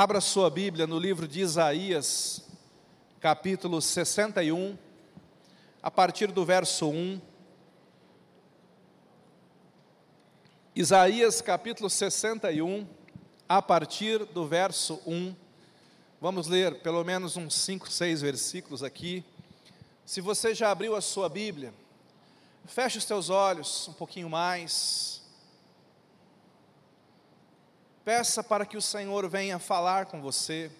Abra sua Bíblia no livro de Isaías, capítulo 61, a partir do verso 1. Isaías, capítulo 61, a partir do verso 1. Vamos ler pelo menos uns 5, 6 versículos aqui. Se você já abriu a sua Bíblia, feche os teus olhos um pouquinho mais. Peça para que o Senhor venha falar com você.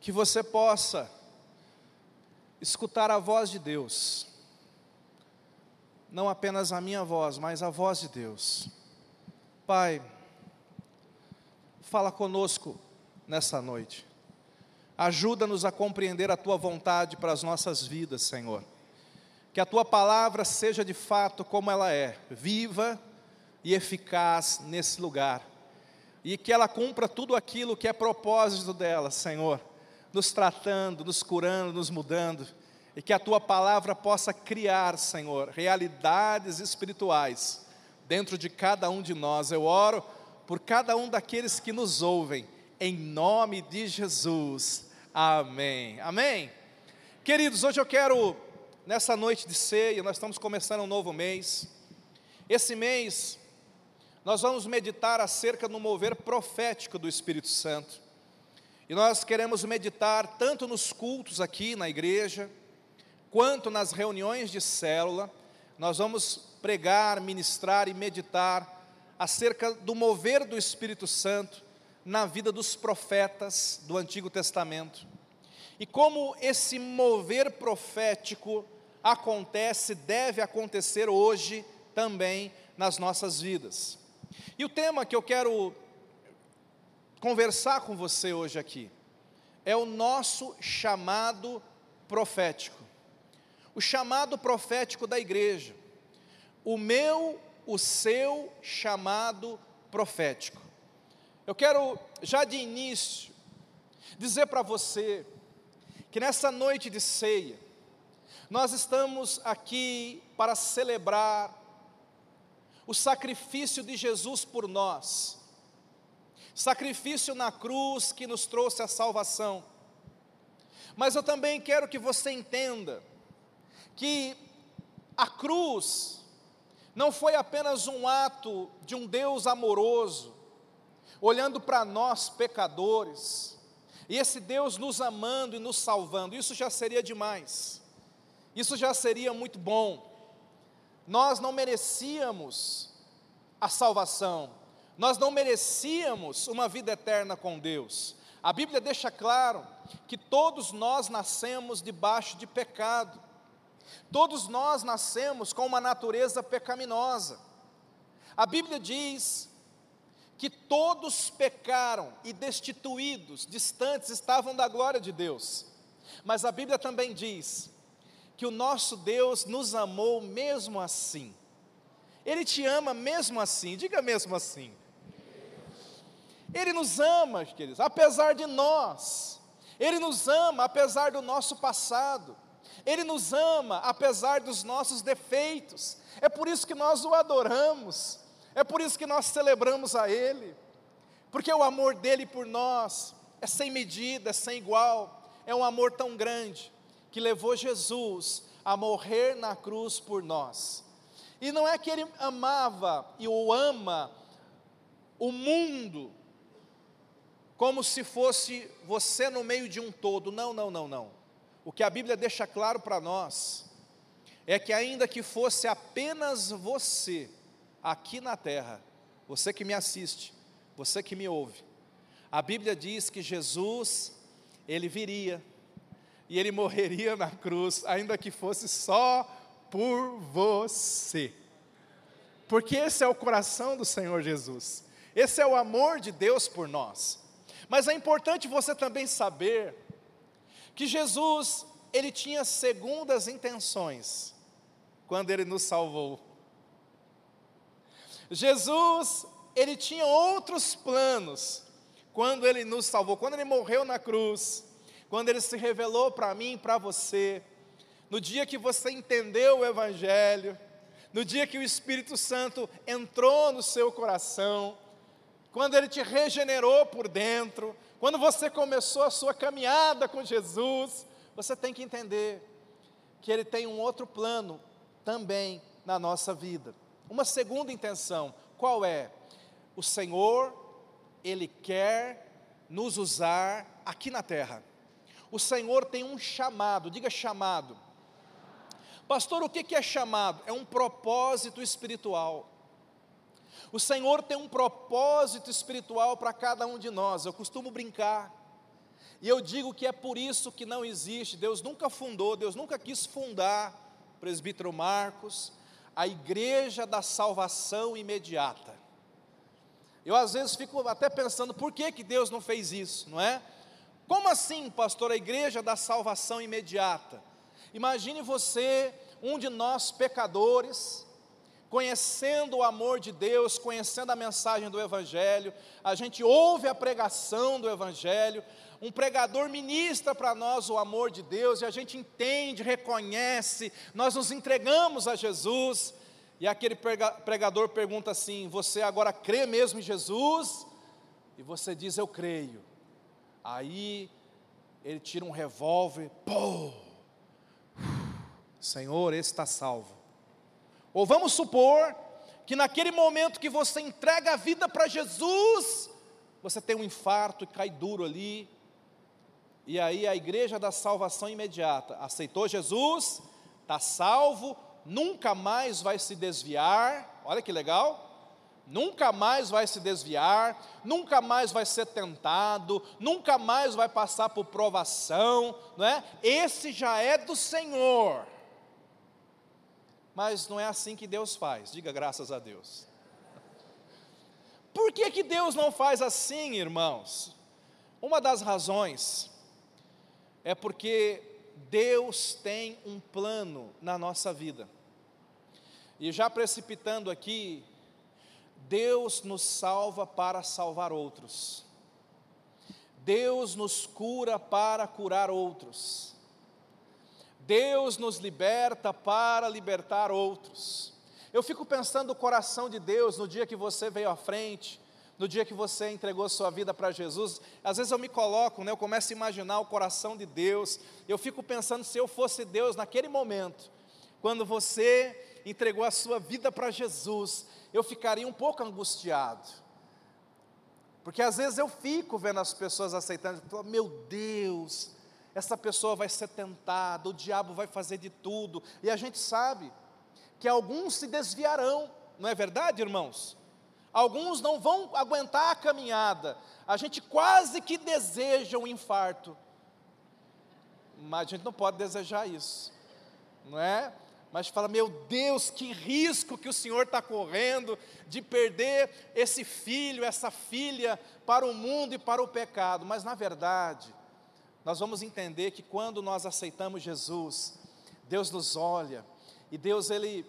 Que você possa escutar a voz de Deus. Não apenas a minha voz, mas a voz de Deus. Pai, fala conosco nessa noite. Ajuda-nos a compreender a tua vontade para as nossas vidas, Senhor. Que a tua palavra seja de fato como ela é, viva e eficaz nesse lugar. E que ela cumpra tudo aquilo que é propósito dela, Senhor, nos tratando, nos curando, nos mudando. E que a tua palavra possa criar, Senhor, realidades espirituais dentro de cada um de nós. Eu oro por cada um daqueles que nos ouvem, em nome de Jesus. Amém. Amém. Queridos, hoje eu quero, nessa noite de ceia, nós estamos começando um novo mês. Esse mês nós vamos meditar acerca do mover profético do Espírito Santo. E nós queremos meditar tanto nos cultos aqui na igreja, quanto nas reuniões de célula. Nós vamos pregar, ministrar e meditar acerca do mover do Espírito Santo na vida dos profetas do Antigo Testamento. E como esse mover profético acontece, deve acontecer hoje também nas nossas vidas. E o tema que eu quero conversar com você hoje aqui é o nosso chamado profético. O chamado profético da igreja. O meu, o seu chamado profético. Eu quero já de início dizer para você que nessa noite de ceia nós estamos aqui para celebrar o sacrifício de Jesus por nós, sacrifício na cruz que nos trouxe a salvação. Mas eu também quero que você entenda que a cruz não foi apenas um ato de um Deus amoroso, olhando para nós pecadores, e esse Deus nos amando e nos salvando, isso já seria demais, isso já seria muito bom nós não merecíamos a salvação, nós não merecíamos uma vida eterna com Deus. A Bíblia deixa claro que todos nós nascemos debaixo de pecado, todos nós nascemos com uma natureza pecaminosa. A Bíblia diz que todos pecaram e destituídos, distantes estavam da glória de Deus. Mas a Bíblia também diz que o nosso Deus nos amou mesmo assim. Ele te ama mesmo assim, diga mesmo assim. Ele nos ama, queridos, apesar de nós. Ele nos ama apesar do nosso passado. Ele nos ama apesar dos nossos defeitos. É por isso que nós o adoramos. É por isso que nós celebramos a Ele. Porque o amor dele por nós é sem medida, é sem igual. É um amor tão grande que levou Jesus a morrer na cruz por nós. E não é que ele amava e o ama o mundo como se fosse você no meio de um todo. Não, não, não, não. O que a Bíblia deixa claro para nós é que, ainda que fosse apenas você aqui na terra, você que me assiste, você que me ouve, a Bíblia diz que Jesus, ele viria, e ele morreria na cruz, ainda que fosse só por você. Porque esse é o coração do Senhor Jesus. Esse é o amor de Deus por nós. Mas é importante você também saber que Jesus, ele tinha segundas intenções quando ele nos salvou. Jesus, ele tinha outros planos quando ele nos salvou, quando ele morreu na cruz quando ele se revelou para mim e para você, no dia que você entendeu o Evangelho, no dia que o Espírito Santo entrou no seu coração, quando Ele te regenerou por dentro, quando você começou a sua caminhada com Jesus, você tem que entender que Ele tem um outro plano também na nossa vida. Uma segunda intenção, qual é? O Senhor, Ele quer nos usar aqui na terra. O Senhor tem um chamado, diga chamado. Pastor, o que é chamado? É um propósito espiritual. O Senhor tem um propósito espiritual para cada um de nós. Eu costumo brincar. E eu digo que é por isso que não existe. Deus nunca fundou, Deus nunca quis fundar, presbítero Marcos, a igreja da salvação imediata. Eu às vezes fico até pensando, por que, que Deus não fez isso, não é? Como assim, pastor, a igreja da salvação imediata? Imagine você, um de nós pecadores, conhecendo o amor de Deus, conhecendo a mensagem do Evangelho, a gente ouve a pregação do Evangelho, um pregador ministra para nós o amor de Deus, e a gente entende, reconhece, nós nos entregamos a Jesus, e aquele pregador pergunta assim: Você agora crê mesmo em Jesus? E você diz: Eu creio. Aí ele tira um revólver, pô! Senhor, esse está salvo. Ou vamos supor que naquele momento que você entrega a vida para Jesus, você tem um infarto e cai duro ali. E aí a igreja da salvação imediata aceitou Jesus, está salvo, nunca mais vai se desviar. Olha que legal. Nunca mais vai se desviar, nunca mais vai ser tentado, nunca mais vai passar por provação, não é? Esse já é do Senhor. Mas não é assim que Deus faz, diga graças a Deus. Por que, que Deus não faz assim, irmãos? Uma das razões é porque Deus tem um plano na nossa vida. E já precipitando aqui, Deus nos salva para salvar outros. Deus nos cura para curar outros. Deus nos liberta para libertar outros. Eu fico pensando o coração de Deus no dia que você veio à frente, no dia que você entregou sua vida para Jesus. Às vezes eu me coloco, né, eu começo a imaginar o coração de Deus. Eu fico pensando se eu fosse Deus naquele momento, quando você entregou a sua vida para Jesus, eu ficaria um pouco angustiado. Porque às vezes eu fico vendo as pessoas aceitando, meu Deus, essa pessoa vai ser tentada, o diabo vai fazer de tudo, e a gente sabe que alguns se desviarão, não é verdade, irmãos? Alguns não vão aguentar a caminhada, a gente quase que deseja um infarto, mas a gente não pode desejar isso, não é? Mas fala, meu Deus, que risco que o Senhor está correndo de perder esse filho, essa filha para o mundo e para o pecado. Mas na verdade, nós vamos entender que quando nós aceitamos Jesus, Deus nos olha e Deus ele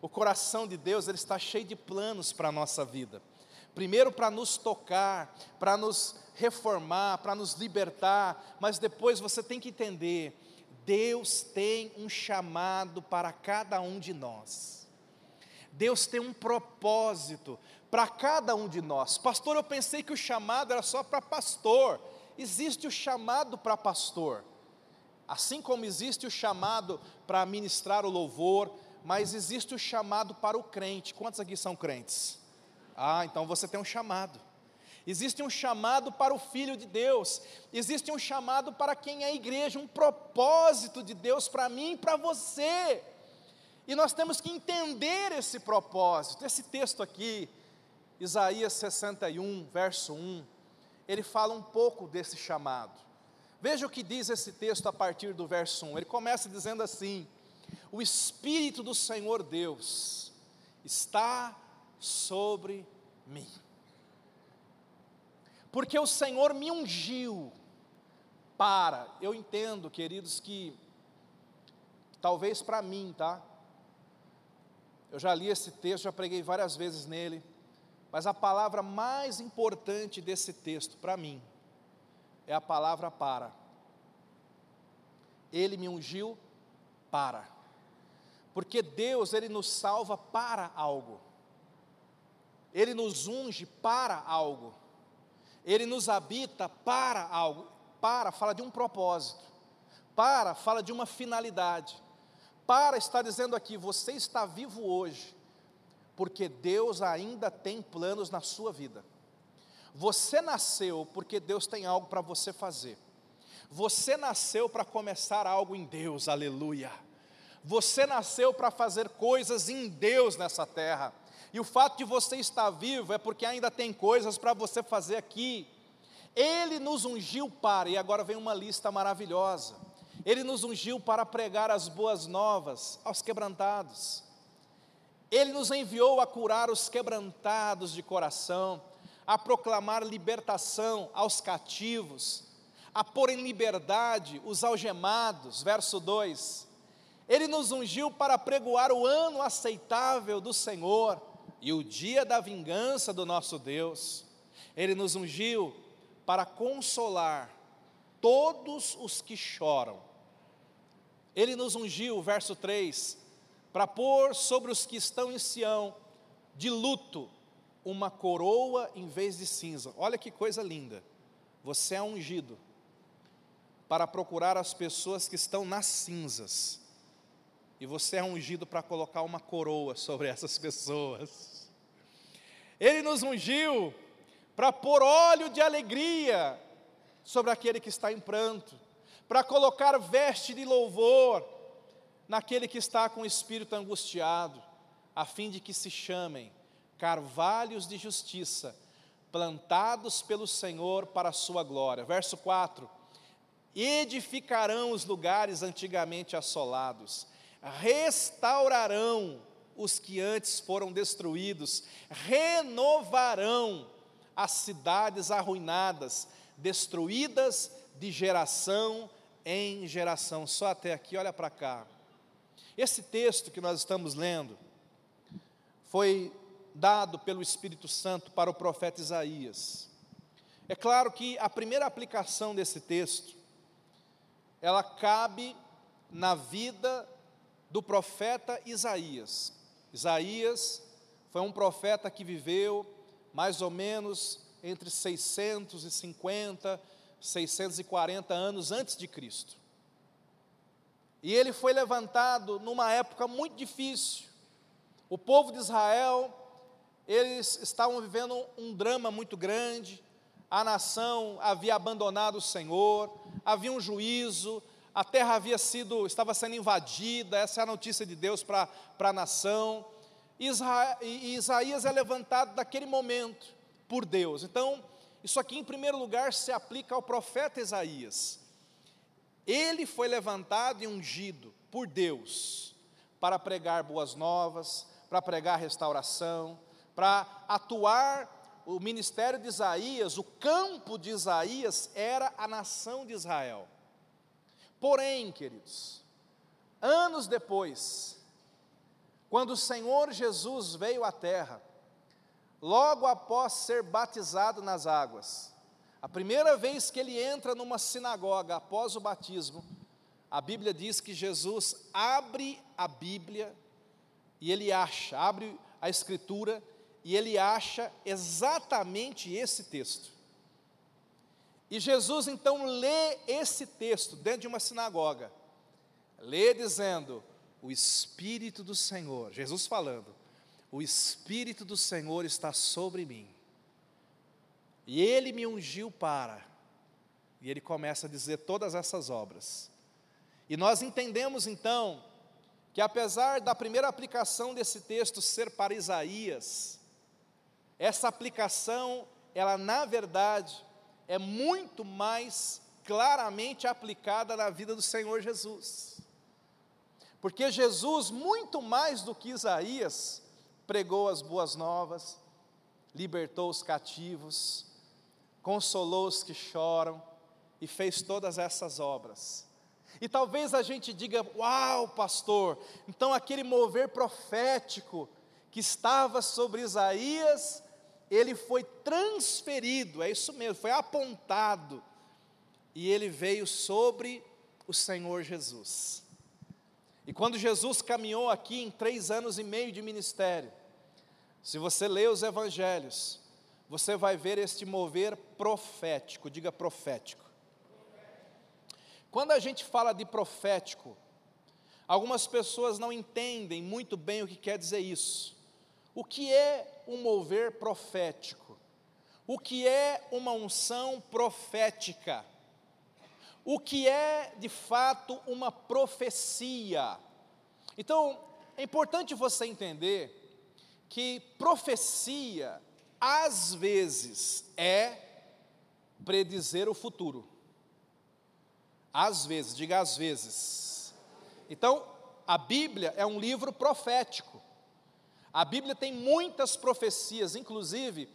o coração de Deus ele está cheio de planos para a nossa vida. Primeiro para nos tocar, para nos reformar, para nos libertar, mas depois você tem que entender, Deus tem um chamado para cada um de nós. Deus tem um propósito para cada um de nós. Pastor, eu pensei que o chamado era só para pastor existe o chamado para pastor, assim como existe o chamado para ministrar o louvor, mas existe o chamado para o crente. Quantos aqui são crentes? Ah, então você tem um chamado. Existe um chamado para o Filho de Deus, existe um chamado para quem é a igreja, um propósito de Deus para mim e para você. E nós temos que entender esse propósito. Esse texto aqui, Isaías 61, verso 1, ele fala um pouco desse chamado. Veja o que diz esse texto a partir do verso 1. Ele começa dizendo assim: O Espírito do Senhor Deus está sobre mim. Porque o Senhor me ungiu para, eu entendo, queridos, que talvez para mim, tá? Eu já li esse texto, já preguei várias vezes nele. Mas a palavra mais importante desse texto, para mim, é a palavra para. Ele me ungiu para. Porque Deus, Ele nos salva para algo. ele nos unge para algo, ele nos habita para algo. Para fala de um propósito, para fala de uma finalidade. Para está dizendo aqui, você está vivo hoje, porque Deus ainda tem planos na sua vida. Você nasceu porque Deus tem algo para você fazer. Você nasceu para começar algo em Deus, aleluia. Você nasceu para fazer coisas em Deus nessa terra. E o fato de você estar vivo é porque ainda tem coisas para você fazer aqui. Ele nos ungiu para, e agora vem uma lista maravilhosa. Ele nos ungiu para pregar as boas novas aos quebrantados. Ele nos enviou a curar os quebrantados de coração, a proclamar libertação aos cativos, a pôr em liberdade os algemados. Verso 2. Ele nos ungiu para pregoar o ano aceitável do Senhor e o dia da vingança do nosso Deus. Ele nos ungiu para consolar todos os que choram ele nos ungiu, verso 3, para pôr sobre os que estão em Sião, de luto, uma coroa em vez de cinza. Olha que coisa linda. Você é ungido para procurar as pessoas que estão nas cinzas. E você é ungido para colocar uma coroa sobre essas pessoas. Ele nos ungiu para pôr óleo de alegria sobre aquele que está em pranto para colocar veste de louvor naquele que está com o espírito angustiado, a fim de que se chamem carvalhos de justiça, plantados pelo Senhor para a sua glória. Verso 4: Edificarão os lugares antigamente assolados, restaurarão os que antes foram destruídos, renovarão as cidades arruinadas, destruídas de geração em geração. Só até aqui, olha para cá. Esse texto que nós estamos lendo foi dado pelo Espírito Santo para o profeta Isaías. É claro que a primeira aplicação desse texto ela cabe na vida do profeta Isaías. Isaías foi um profeta que viveu mais ou menos entre 650 640 anos antes de Cristo. E ele foi levantado numa época muito difícil. O povo de Israel, eles estavam vivendo um drama muito grande. A nação havia abandonado o Senhor, havia um juízo, a terra havia sido, estava sendo invadida, essa é a notícia de Deus para a nação. E Isaías é levantado naquele momento por Deus. Então, isso aqui, em primeiro lugar, se aplica ao profeta Isaías. Ele foi levantado e ungido por Deus para pregar boas novas, para pregar restauração, para atuar. O ministério de Isaías, o campo de Isaías era a nação de Israel. Porém, queridos, anos depois, quando o Senhor Jesus veio à terra, logo após ser batizado nas águas. A primeira vez que ele entra numa sinagoga após o batismo, a Bíblia diz que Jesus abre a Bíblia e ele acha, abre a Escritura e ele acha exatamente esse texto. E Jesus então lê esse texto dentro de uma sinagoga, lê dizendo: O Espírito do Senhor, Jesus falando, o Espírito do Senhor está sobre mim. E ele me ungiu para. E ele começa a dizer todas essas obras. E nós entendemos então que apesar da primeira aplicação desse texto ser para Isaías, essa aplicação, ela na verdade é muito mais claramente aplicada na vida do Senhor Jesus. Porque Jesus, muito mais do que Isaías, pregou as boas novas, libertou os cativos, consolou os que choram e fez todas essas obras. E talvez a gente diga: Uau, pastor, então aquele mover profético que estava sobre Isaías, ele foi transferido, é isso mesmo, foi apontado, e ele veio sobre o Senhor Jesus. E quando Jesus caminhou aqui em três anos e meio de ministério, Se você lê os evangelhos, você vai ver este mover profético, diga profético. Quando a gente fala de profético, algumas pessoas não entendem muito bem o que quer dizer isso. O que é um mover profético? O que é uma unção profética? O que é, de fato, uma profecia? Então, é importante você entender que profecia, às vezes, é predizer o futuro. Às vezes, diga às vezes. Então, a Bíblia é um livro profético. A Bíblia tem muitas profecias, inclusive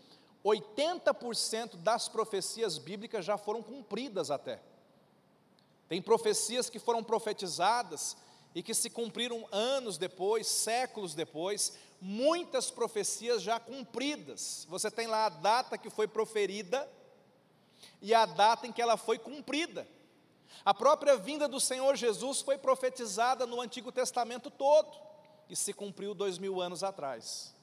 80% das profecias bíblicas já foram cumpridas até. Tem profecias que foram profetizadas e que se cumpriram anos depois, séculos depois, muitas profecias já cumpridas. Você tem lá a data que foi proferida e a data em que ela foi cumprida. A própria vinda do Senhor Jesus foi profetizada no Antigo Testamento todo e se cumpriu dois mil anos atrás.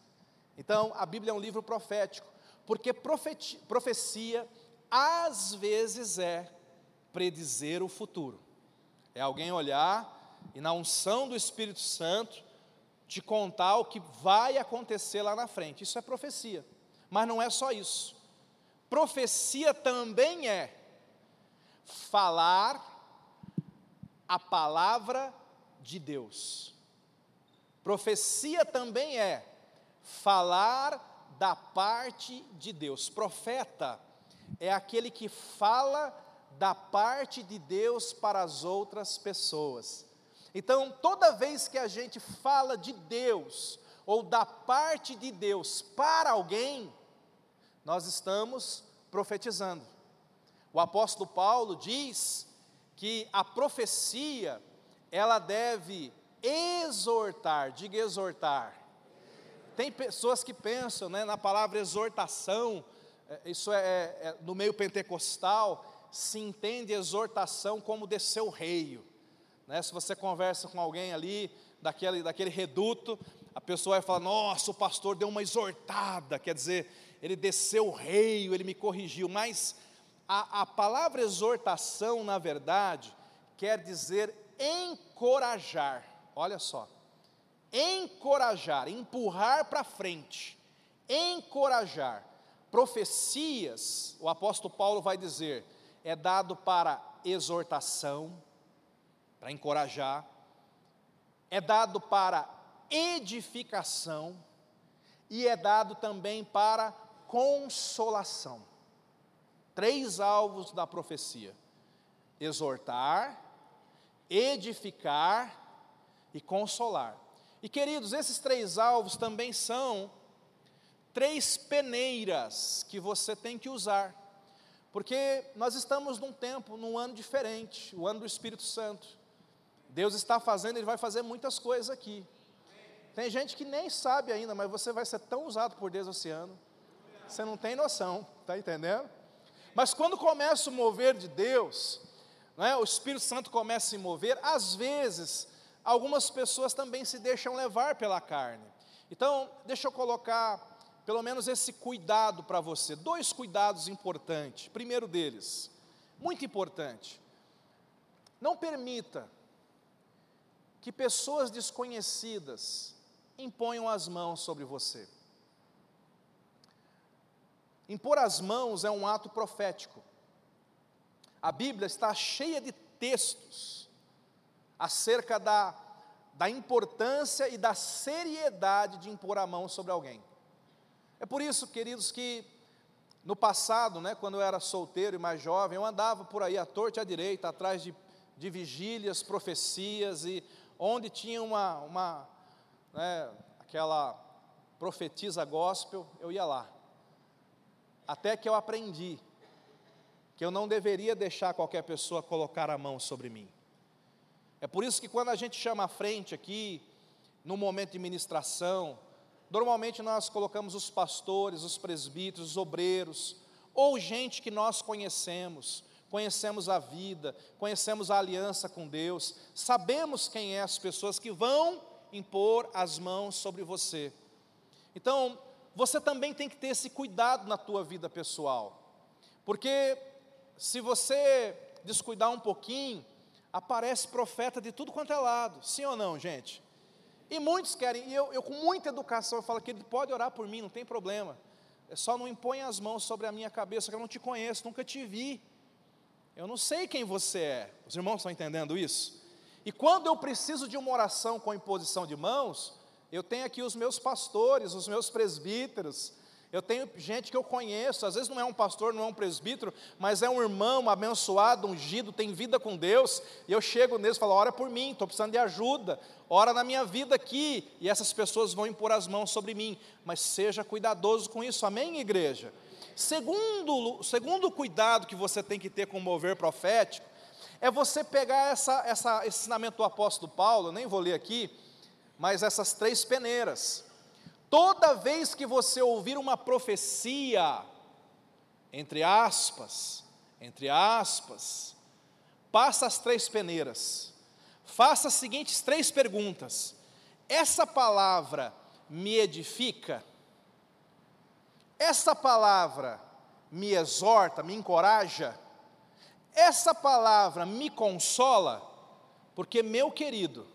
Então, a Bíblia é um livro profético, porque profecia às vezes é predizer o futuro. É alguém olhar e, na unção do Espírito Santo, te contar o que vai acontecer lá na frente. Isso é profecia. Mas não é só isso. Profecia também é falar a palavra de Deus. Profecia também é falar da parte de Deus. Profeta é aquele que fala da parte de Deus para as outras pessoas. Então, toda vez que a gente fala de Deus, ou da parte de Deus para alguém, nós estamos profetizando. O apóstolo Paulo diz que a profecia, ela deve exortar, diga exortar. Tem pessoas que pensam né, na palavra exortação, é, isso é, é, é no meio pentecostal, se entende exortação como descer o reio. Né? Se você conversa com alguém ali, daquele, daquele reduto, a pessoa vai falar: Nossa, o pastor deu uma exortada, quer dizer, ele desceu o reio, ele me corrigiu. Mas a, a palavra exortação, na verdade, quer dizer encorajar. Olha só, encorajar, empurrar para frente, encorajar. Profecias, o apóstolo Paulo vai dizer, é dado para exortação, para encorajar, é dado para edificação. E é dado também para consolação. Três alvos da profecia: exortar, edificar e consolar. E queridos, esses três alvos também são três peneiras que você tem que usar. Porque nós estamos num tempo, num ano diferente, o ano do Espírito Santo. Deus está fazendo, Ele vai fazer muitas coisas aqui. Tem gente que nem sabe ainda, mas você vai ser tão usado por Deus esse ano. Você não tem noção, está entendendo? Mas quando começa o mover de Deus, é? o Espírito Santo começa a se mover, às vezes, algumas pessoas também se deixam levar pela carne. Então, deixa eu colocar pelo menos esse cuidado para você. Dois cuidados importantes. Primeiro deles, muito importante. Não permita que pessoas desconhecidas imponham as mãos sobre você. Impor as mãos é um ato profético. A Bíblia está cheia de textos acerca da, da importância e da seriedade de impor a mão sobre alguém. É por isso, queridos, que no passado, né, quando eu era solteiro e mais jovem, eu andava por aí à torta e à direita, atrás de, de vigílias, profecias e onde tinha uma, uma né, aquela profetisa gospel, eu ia lá. Até que eu aprendi que eu não deveria deixar qualquer pessoa colocar a mão sobre mim. É por isso que quando a gente chama à frente aqui, no momento de ministração, normalmente nós colocamos os pastores, os presbíteros, os obreiros, ou gente que nós conhecemos, conhecemos a vida, conhecemos a aliança com Deus, sabemos quem é as pessoas que vão impor as mãos sobre você. Então, você também tem que ter esse cuidado na tua vida pessoal. Porque se você descuidar um pouquinho, aparece profeta de tudo quanto é lado. Sim ou não, gente? E muitos querem, e eu, eu com muita educação, eu falo que ele pode orar por mim, não tem problema. É só não impõe as mãos sobre a minha cabeça, que eu não te conheço, nunca te vi. Eu não sei quem você é. Os irmãos estão entendendo isso? E quando eu preciso de uma oração com imposição de mãos, eu tenho aqui os meus pastores, os meus presbíteros, eu tenho gente que eu conheço, às vezes não é um pastor, não é um presbítero, mas é um irmão abençoado, ungido, tem vida com Deus, e eu chego neles e falo: ora por mim, estou precisando de ajuda, ora na minha vida aqui, e essas pessoas vão impor as mãos sobre mim, mas seja cuidadoso com isso, amém, igreja? Segundo, segundo cuidado que você tem que ter com o mover profético, é você pegar essa, essa, esse ensinamento do apóstolo Paulo, nem vou ler aqui, mas essas três peneiras. Toda vez que você ouvir uma profecia, entre aspas, entre aspas, passa as três peneiras, faça as seguintes três perguntas: essa palavra me edifica? Essa palavra me exorta, me encoraja? Essa palavra me consola? Porque, meu querido,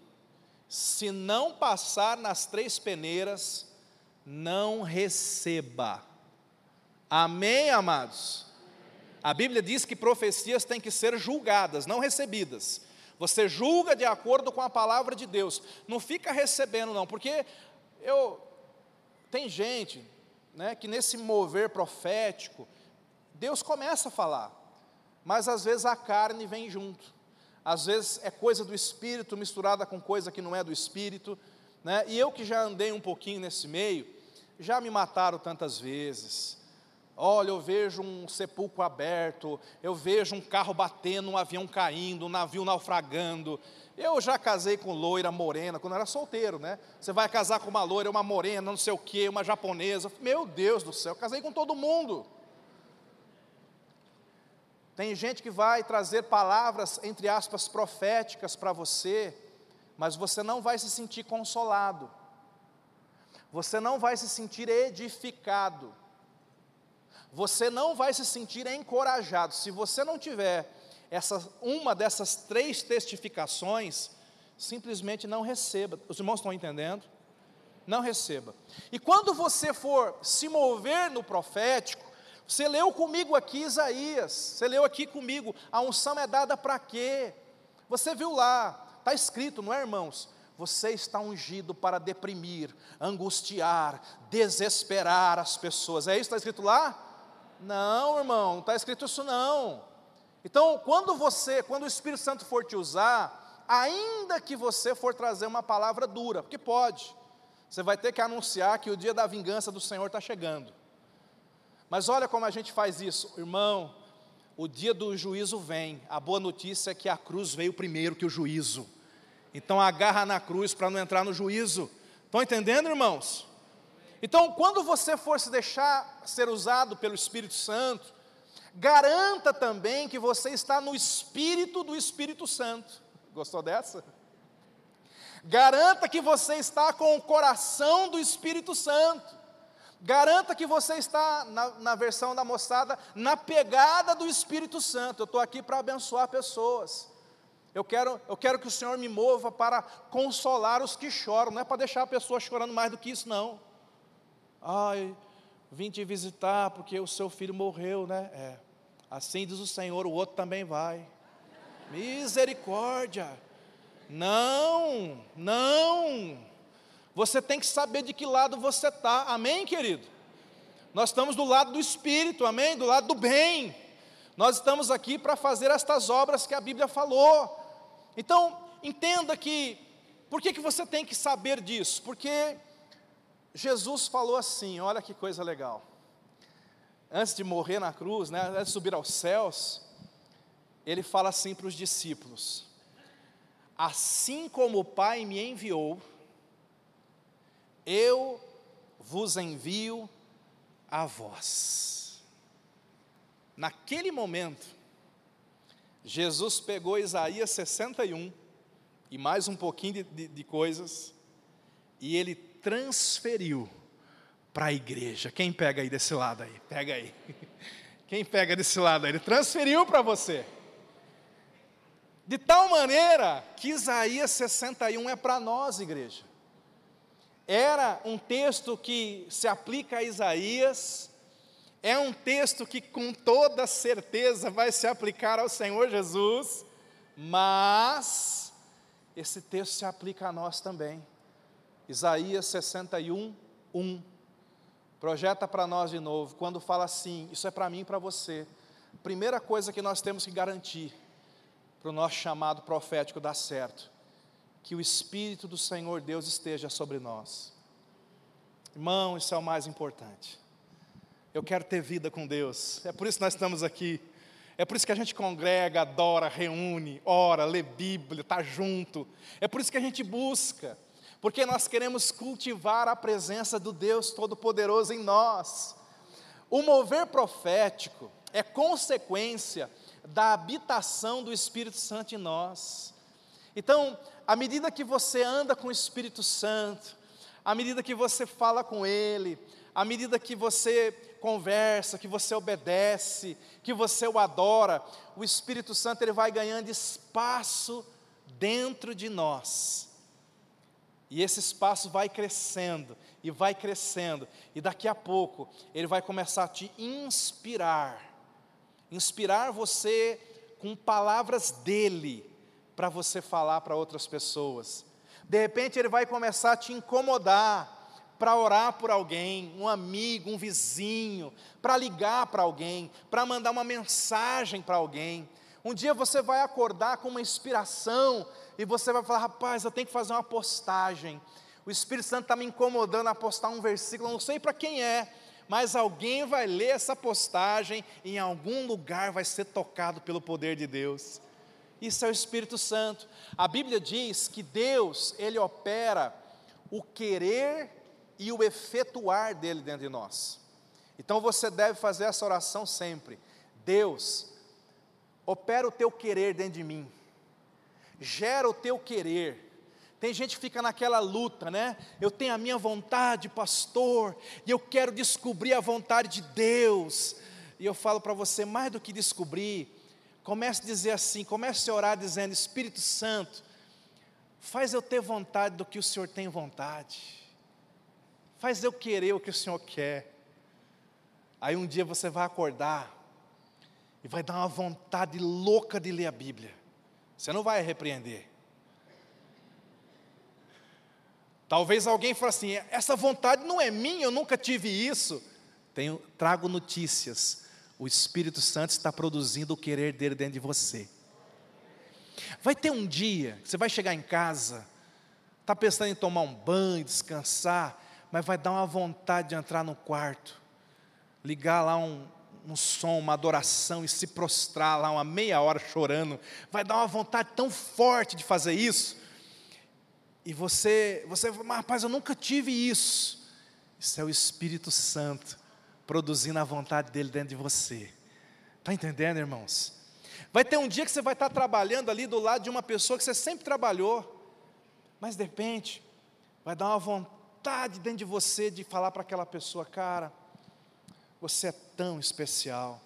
se não passar nas três peneiras, não receba. Amém, amados? A Bíblia diz que profecias têm que ser julgadas, não recebidas. Você julga de acordo com a palavra de Deus. Não fica recebendo, não, porque eu tem gente, né, que nesse mover profético, Deus começa a falar, mas às vezes a carne vem junto. Às vezes é coisa do espírito misturada com coisa que não é do espírito. Né? E eu que já andei um pouquinho nesse meio, já me mataram tantas vezes. Olha, eu vejo um sepulcro aberto, eu vejo um carro batendo, um avião caindo, um navio naufragando. Eu já casei com loira morena, quando era solteiro, né? Você vai casar com uma loira, uma morena, não sei o quê, uma japonesa. Meu Deus do céu, casei com todo mundo. Tem gente que vai trazer palavras, entre aspas, proféticas para você, mas você não vai se sentir consolado, você não vai se sentir edificado, você não vai se sentir encorajado. Se você não tiver essa, uma dessas três testificações, simplesmente não receba. Os irmãos estão entendendo? Não receba. E quando você for se mover no profético, você leu comigo aqui Isaías, você leu aqui comigo, a unção é dada para quê? Você viu lá, Está escrito, não é, irmãos? Você está ungido para deprimir, angustiar, desesperar as pessoas. É isso que está escrito lá? Não, irmão, não está escrito isso não. Então, quando você, quando o Espírito Santo for te usar, ainda que você for trazer uma palavra dura, porque pode, você vai ter que anunciar que o dia da vingança do Senhor está chegando. Mas olha como a gente faz isso, irmão o dia do juízo vem. A boa notícia é que a cruz veio primeiro que o juízo. Então agarra na cruz para não entrar no juízo. Estão entendendo, irmãos? Então, quando você for se deixar ser usado pelo Espírito Santo, garanta também que você está no espírito do Espírito Santo. Gostou dessa? Garanta que você está com o coração do Espírito Santo. Garanta que você está, na, na versão da moçada, na pegada do Espírito Santo. Eu estou aqui para abençoar pessoas. Eu quero, eu quero que o Senhor me mova para consolar os que choram, não é para deixar a pessoa chorando mais do que isso, não. Ai, vim te visitar porque o seu filho morreu, né? É. Assim diz o Senhor, o outro também vai. Misericórdia. Não, não. Você tem que saber de que lado você está, amém, querido? Nós estamos do lado do Espírito, amém? Do lado do bem. Nós estamos aqui para fazer estas obras que a Bíblia falou. Então, entenda que, por que, que você tem que saber disso? Porque Jesus falou assim: olha que coisa legal. Antes de morrer na cruz, né, antes de subir aos céus, ele fala assim para os discípulos: Assim como o Pai me enviou, eu vos envio a vós. Naquele momento, Jesus pegou Isaías 61 e mais um pouquinho de, de, de coisas, e ele transferiu para a igreja. Quem pega aí desse lado aí? Pega aí. Quem pega desse lado aí? Ele transferiu para você. De tal maneira que Isaías 61 é para nós, igreja. Era um texto que se aplica a Isaías, é um texto que com toda certeza vai se aplicar ao Senhor Jesus, mas esse texto se aplica a nós também. Isaías 61, 1. Projeta para nós de novo, quando fala assim, isso é para mim e para você. Primeira coisa que nós temos que garantir para o nosso chamado profético dar certo, que o Espírito do Senhor Deus esteja sobre nós. Irmão, isso é o mais importante. Eu quero ter vida com Deus, é por isso que nós estamos aqui. É por isso que a gente congrega, adora, reúne, ora, lê Bíblia, está junto. É por isso que a gente busca, porque nós queremos cultivar a presença do Deus Todo-Poderoso em nós. O mover profético é consequência da habitação do Espírito Santo em nós. Então, à medida que você anda com o Espírito Santo, à medida que você fala com Ele, à medida que você conversa, que você obedece, que você o adora, o Espírito Santo ele vai ganhando espaço dentro de nós. E esse espaço vai crescendo e vai crescendo, e daqui a pouco ele vai começar a te inspirar, inspirar você com palavras dele para você falar para outras pessoas. De repente ele vai começar a te incomodar para orar por alguém, um amigo, um vizinho, para ligar para alguém, para mandar uma mensagem para alguém. Um dia você vai acordar com uma inspiração e você vai falar: rapaz, eu tenho que fazer uma postagem. O Espírito Santo está me incomodando a postar um versículo, não sei para quem é, mas alguém vai ler essa postagem e em algum lugar vai ser tocado pelo poder de Deus. Isso é o Espírito Santo. A Bíblia diz que Deus, ele opera o querer e o efetuar dele dentro de nós. Então você deve fazer essa oração sempre. Deus, opera o teu querer dentro de mim. Gera o teu querer. Tem gente que fica naquela luta, né? Eu tenho a minha vontade, pastor, e eu quero descobrir a vontade de Deus. E eu falo para você, mais do que descobrir, comece a dizer assim, comece a orar dizendo, Espírito Santo, faz eu ter vontade do que o Senhor tem vontade faz eu querer o que o Senhor quer. Aí um dia você vai acordar e vai dar uma vontade louca de ler a Bíblia. Você não vai repreender. Talvez alguém fale assim: essa vontade não é minha, eu nunca tive isso. Tenho, trago notícias. O Espírito Santo está produzindo o querer dele dentro de você. Vai ter um dia que você vai chegar em casa, está pensando em tomar um banho, descansar, mas vai dar uma vontade de entrar no quarto, ligar lá um, um som, uma adoração e se prostrar lá uma meia hora chorando. Vai dar uma vontade tão forte de fazer isso. E você, você mas rapaz, eu nunca tive isso. Isso é o Espírito Santo produzindo a vontade dele dentro de você. Está entendendo, irmãos? Vai ter um dia que você vai estar trabalhando ali do lado de uma pessoa que você sempre trabalhou, mas de repente vai dar uma vontade dentro de você de falar para aquela pessoa, cara, você é tão especial.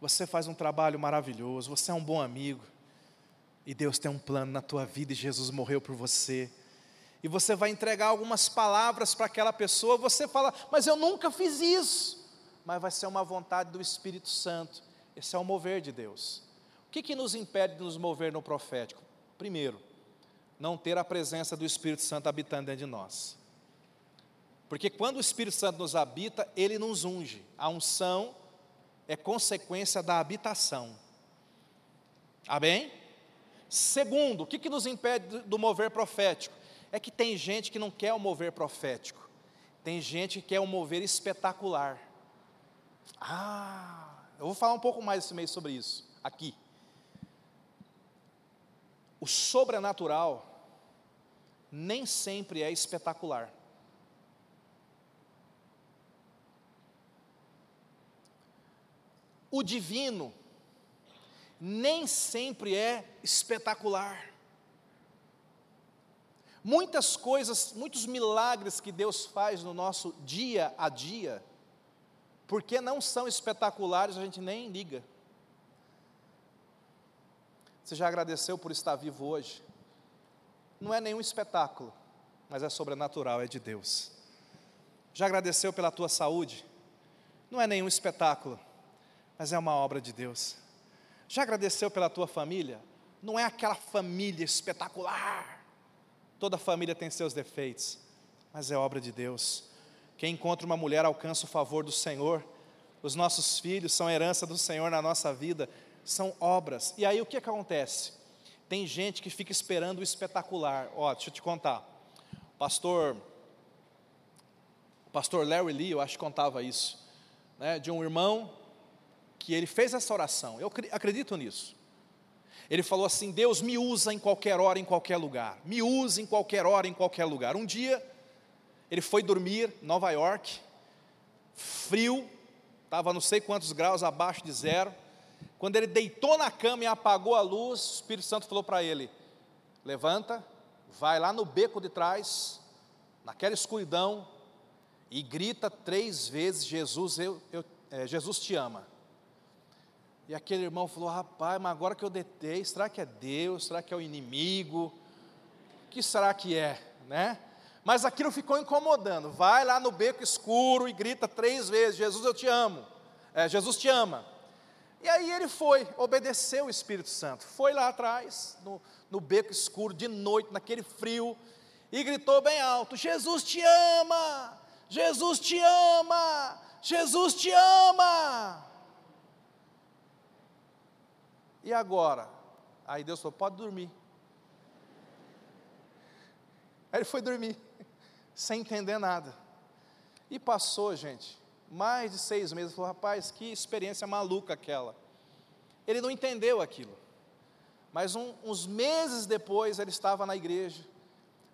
Você faz um trabalho maravilhoso, você é um bom amigo. E Deus tem um plano na tua vida e Jesus morreu por você. E você vai entregar algumas palavras para aquela pessoa, você fala, mas eu nunca fiz isso. Mas vai ser uma vontade do Espírito Santo. Esse é o mover de Deus. O que, que nos impede de nos mover no profético? Primeiro, não ter a presença do Espírito Santo habitando dentro de nós. Porque quando o Espírito Santo nos habita, ele nos unge. A unção é consequência da habitação. Amém? Segundo, o que, que nos impede do mover profético? É que tem gente que não quer o mover profético. Tem gente que quer o mover espetacular. Ah, eu vou falar um pouco mais esse mês sobre isso, aqui. O sobrenatural nem sempre é espetacular. O divino nem sempre é espetacular. Muitas coisas, muitos milagres que Deus faz no nosso dia a dia, porque não são espetaculares, a gente nem liga. Você já agradeceu por estar vivo hoje? Não é nenhum espetáculo, mas é sobrenatural, é de Deus. Já agradeceu pela tua saúde? Não é nenhum espetáculo, mas é uma obra de Deus. Já agradeceu pela tua família? Não é aquela família espetacular. Toda família tem seus defeitos, mas é obra de Deus. Quem encontra uma mulher alcança o favor do Senhor. Os nossos filhos são herança do Senhor na nossa vida, são obras. E aí o que, acontece? Tem gente que fica esperando o espetacular. Ó, deixa eu te contar. O pastor, o pastor Larry Lee, eu acho que contava isso, né, de um irmão que ele fez essa oração. Eu acredito nisso. Ele falou assim: Deus me usa em qualquer hora, em qualquer lugar. Me usa em qualquer hora, em qualquer lugar. Um dia, ele foi dormir em Nova York, frio, estava não sei quantos graus abaixo de zero. Quando ele deitou na cama e apagou a luz, o Espírito Santo falou para ele: Levanta, vai lá no beco de trás, naquela escuridão, e grita três vezes: Jesus, eu, eu é, Jesus te ama. E aquele irmão falou: Rapaz, mas agora que eu detei, será que é Deus? Será que é o inimigo? O que será que é, né? Mas aquilo ficou incomodando. Vai lá no beco escuro e grita três vezes: Jesus, eu te amo. É, Jesus te ama. E aí ele foi, obedeceu o Espírito Santo. Foi lá atrás, no, no beco escuro, de noite, naquele frio, e gritou bem alto: Jesus te ama! Jesus te ama! Jesus te ama! E agora? Aí Deus falou: pode dormir. Aí ele foi dormir, sem entender nada. E passou, gente, mais de seis meses. Falou: rapaz, que experiência maluca aquela. Ele não entendeu aquilo. Mas um, uns meses depois ele estava na igreja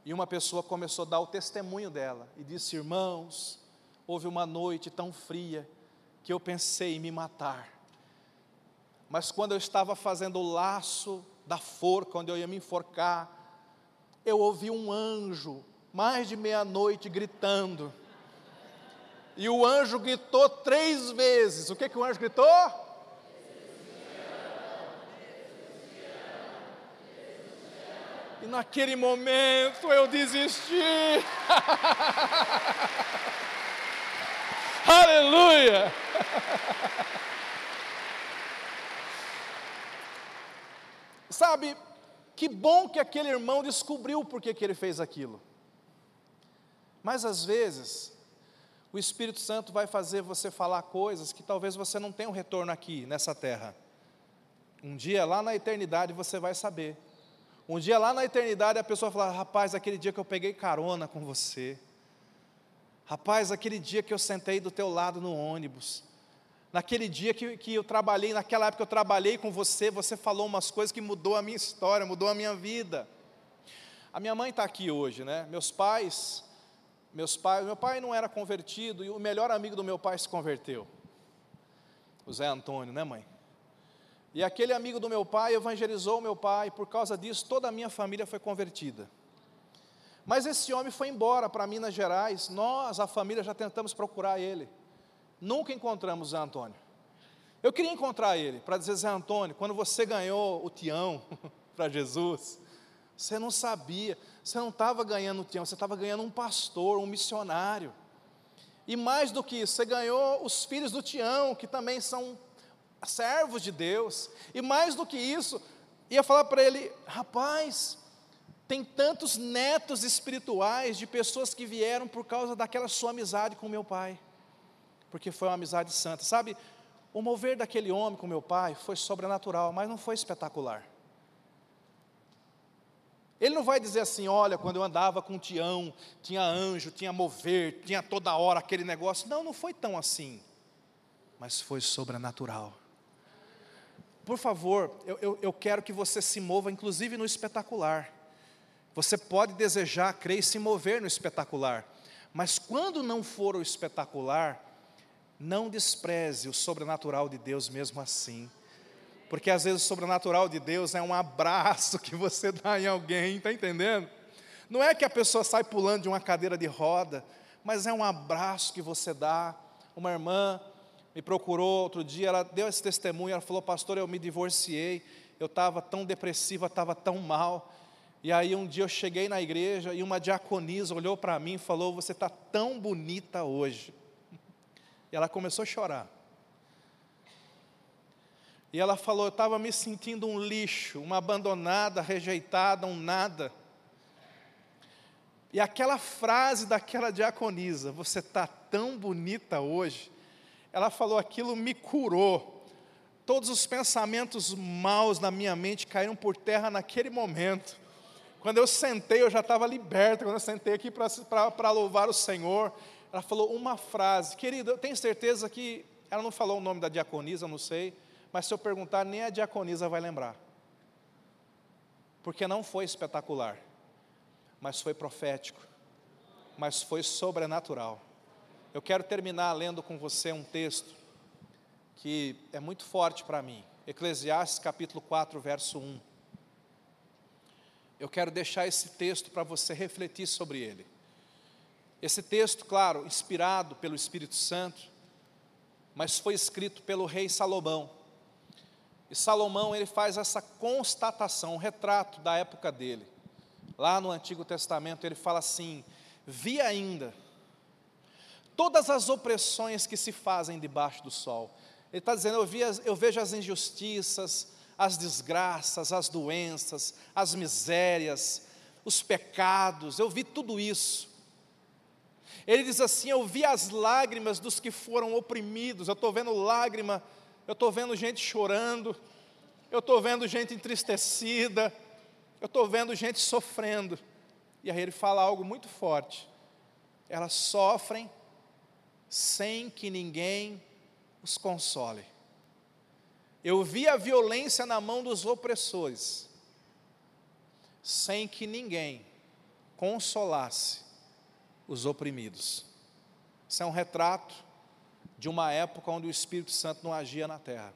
e uma pessoa começou a dar o testemunho dela e disse: Irmãos, houve uma noite tão fria que eu pensei em me matar. Mas quando eu estava fazendo o laço da forca, onde eu ia me enforcar, eu ouvi um anjo, mais de meia-noite, gritando. E o anjo gritou três vezes. O que, que o anjo gritou? E naquele momento eu desisti. Aleluia! Sabe, que bom que aquele irmão descobriu por que ele fez aquilo. Mas às vezes, o Espírito Santo vai fazer você falar coisas que talvez você não tenha um retorno aqui nessa terra. Um dia lá na eternidade você vai saber. Um dia lá na eternidade a pessoa fala: Rapaz, aquele dia que eu peguei carona com você. Rapaz, aquele dia que eu sentei do teu lado no ônibus naquele dia que, que eu trabalhei, naquela época que eu trabalhei com você, você falou umas coisas que mudou a minha história, mudou a minha vida. A minha mãe está aqui hoje, né? Meus pais, meus pais, meu pai não era convertido e o melhor amigo do meu pai se converteu. O Zé Antônio, né, mãe? E aquele amigo do meu pai evangelizou o meu pai, por causa disso toda a minha família foi convertida. Mas esse homem foi embora para Minas Gerais, nós, a família, já tentamos procurar ele. Nunca encontramos Zé Antônio. Eu queria encontrar ele para dizer, Zé Antônio, quando você ganhou o Tião para Jesus, você não sabia, você não estava ganhando o Tião, você estava ganhando um pastor, um missionário. E mais do que isso, você ganhou os filhos do Tião, que também são servos de Deus. E mais do que isso, ia falar para ele: rapaz, tem tantos netos espirituais de pessoas que vieram por causa daquela sua amizade com meu pai porque foi uma amizade santa. Sabe, o mover daquele homem com meu pai foi sobrenatural, mas não foi espetacular. Ele não vai dizer assim: olha, quando eu andava com o Tião, tinha anjo, tinha mover, tinha toda hora aquele negócio. Não, não foi tão assim, mas foi sobrenatural. Por favor, eu, eu, eu quero que você se mova, inclusive no espetacular. Você pode desejar, crer e se mover no espetacular, mas quando não for o espetacular, não despreze o sobrenatural de Deus mesmo assim. Porque às vezes o sobrenatural de Deus é um abraço que você dá em alguém, está entendendo? Não é que a pessoa sai pulando de uma cadeira de roda, mas é um abraço que você dá. Uma irmã me procurou outro dia, ela deu esse testemunho, ela falou: Pastor, eu me divorciei, eu estava tão depressiva, estava tão mal. E aí um dia eu cheguei na igreja e uma diaconisa olhou para mim e falou: Você está tão bonita hoje. E ela começou a chorar. E ela falou: Eu estava me sentindo um lixo, uma abandonada, rejeitada, um nada. E aquela frase daquela diaconisa, você está tão bonita hoje, ela falou: aquilo me curou. Todos os pensamentos maus na minha mente caíram por terra naquele momento. Quando eu sentei, eu já estava liberto. Quando eu sentei aqui para louvar o Senhor, ela falou uma frase. Querido, eu tenho certeza que ela não falou o nome da diaconisa, não sei. Mas se eu perguntar, nem a diaconisa vai lembrar. Porque não foi espetacular, mas foi profético, mas foi sobrenatural. Eu quero terminar lendo com você um texto que é muito forte para mim. Eclesiastes capítulo 4, verso 1. Eu quero deixar esse texto para você refletir sobre ele. Esse texto, claro, inspirado pelo Espírito Santo, mas foi escrito pelo rei Salomão. E Salomão ele faz essa constatação, um retrato da época dele. Lá no Antigo Testamento ele fala assim: vi ainda todas as opressões que se fazem debaixo do sol. Ele está dizendo: eu, vi as, eu vejo as injustiças, as desgraças, as doenças, as misérias, os pecados, eu vi tudo isso. Ele diz assim: Eu vi as lágrimas dos que foram oprimidos, eu estou vendo lágrima, eu estou vendo gente chorando, eu estou vendo gente entristecida, eu estou vendo gente sofrendo. E aí ele fala algo muito forte: elas sofrem sem que ninguém os console. Eu vi a violência na mão dos opressores, sem que ninguém consolasse os oprimidos. Isso é um retrato de uma época onde o Espírito Santo não agia na terra.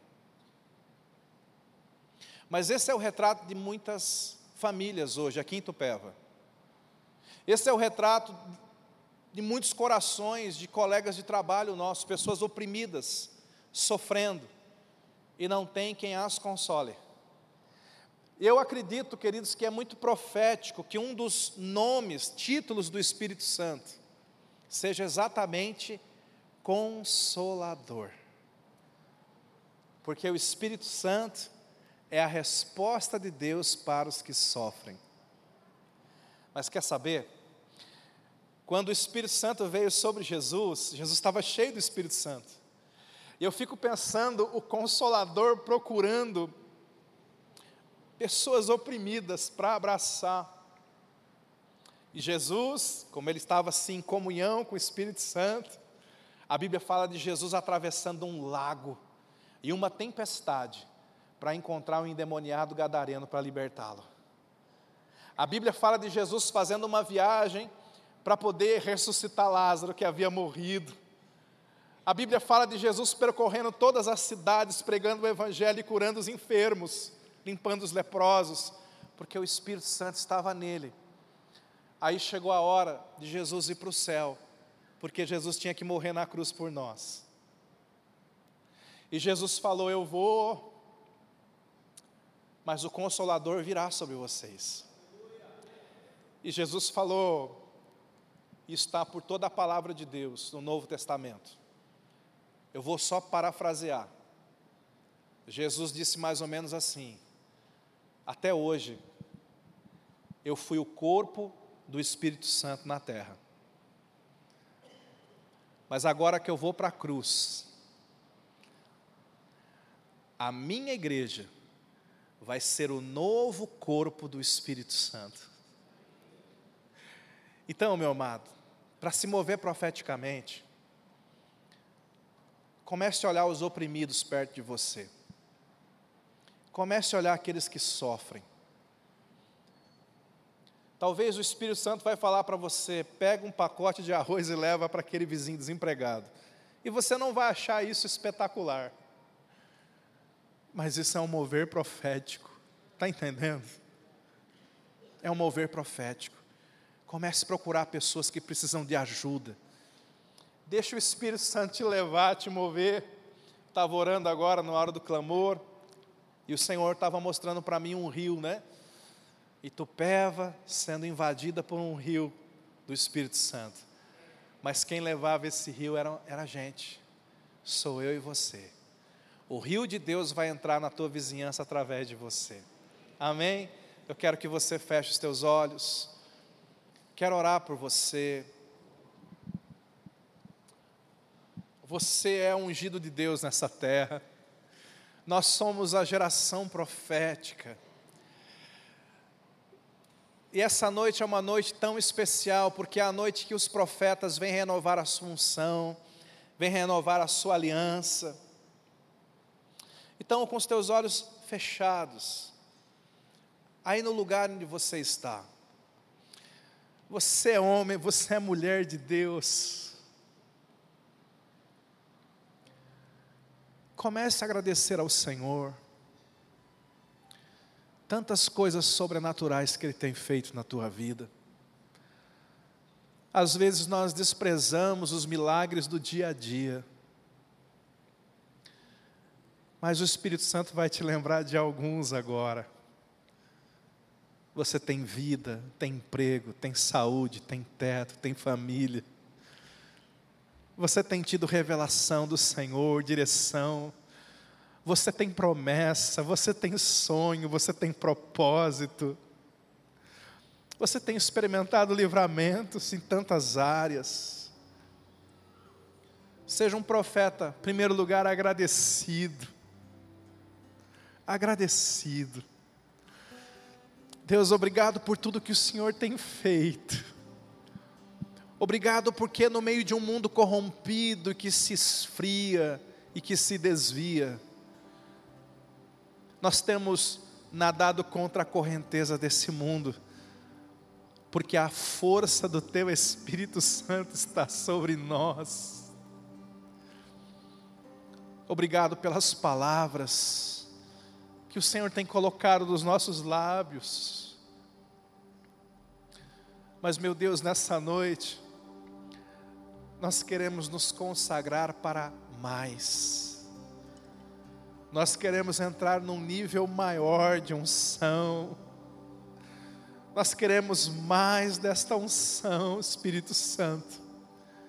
Mas esse é o retrato de muitas famílias hoje, aqui em Tupéva. Esse é o retrato de muitos corações de colegas de trabalho nossos, pessoas oprimidas, sofrendo e não tem quem as console. Eu acredito, queridos, que é muito profético que um dos nomes, títulos do Espírito Santo, seja exatamente Consolador. Porque o Espírito Santo é a resposta de Deus para os que sofrem. Mas quer saber? Quando o Espírito Santo veio sobre Jesus, Jesus estava cheio do Espírito Santo. E eu fico pensando o consolador procurando pessoas oprimidas para abraçar. E Jesus, como ele estava assim em comunhão com o Espírito Santo, a Bíblia fala de Jesus atravessando um lago e uma tempestade para encontrar um endemoniado gadareno para libertá-lo. A Bíblia fala de Jesus fazendo uma viagem para poder ressuscitar Lázaro que havia morrido. A Bíblia fala de Jesus percorrendo todas as cidades, pregando o Evangelho e curando os enfermos, limpando os leprosos, porque o Espírito Santo estava nele. Aí chegou a hora de Jesus ir para o céu, porque Jesus tinha que morrer na cruz por nós. E Jesus falou: Eu vou, mas o Consolador virá sobre vocês. E Jesus falou, está por toda a palavra de Deus no Novo Testamento. Eu vou só parafrasear. Jesus disse mais ou menos assim: Até hoje, eu fui o corpo do Espírito Santo na terra. Mas agora que eu vou para a cruz, a minha igreja vai ser o novo corpo do Espírito Santo. Então, meu amado, para se mover profeticamente, Comece a olhar os oprimidos perto de você. Comece a olhar aqueles que sofrem. Talvez o Espírito Santo vai falar para você: pega um pacote de arroz e leva para aquele vizinho desempregado. E você não vai achar isso espetacular. Mas isso é um mover profético. Está entendendo? É um mover profético. Comece a procurar pessoas que precisam de ajuda. Deixa o Espírito Santo te levar, te mover. Estava orando agora na hora do clamor, e o Senhor estava mostrando para mim um rio, né? Itupeva sendo invadida por um rio do Espírito Santo. Mas quem levava esse rio era, era a gente, sou eu e você. O rio de Deus vai entrar na tua vizinhança através de você. Amém? Eu quero que você feche os teus olhos. Quero orar por você. Você é ungido de Deus nessa terra. Nós somos a geração profética. E essa noite é uma noite tão especial, porque é a noite que os profetas vêm renovar a sua unção, vêm renovar a sua aliança. Então, com os teus olhos fechados, aí no lugar onde você está, você é homem, você é mulher de Deus. Comece a agradecer ao Senhor. Tantas coisas sobrenaturais que Ele tem feito na tua vida. Às vezes nós desprezamos os milagres do dia a dia. Mas o Espírito Santo vai te lembrar de alguns agora. Você tem vida, tem emprego, tem saúde, tem teto, tem família. Você tem tido revelação do Senhor, direção. Você tem promessa, você tem sonho, você tem propósito. Você tem experimentado livramentos em tantas áreas. Seja um profeta, em primeiro lugar, agradecido agradecido. Deus, obrigado por tudo que o Senhor tem feito. Obrigado porque no meio de um mundo corrompido que se esfria e que se desvia, nós temos nadado contra a correnteza desse mundo, porque a força do Teu Espírito Santo está sobre nós. Obrigado pelas palavras que o Senhor tem colocado nos nossos lábios. Mas, meu Deus, nessa noite, nós queremos nos consagrar para mais. Nós queremos entrar num nível maior de unção. Nós queremos mais desta unção, Espírito Santo.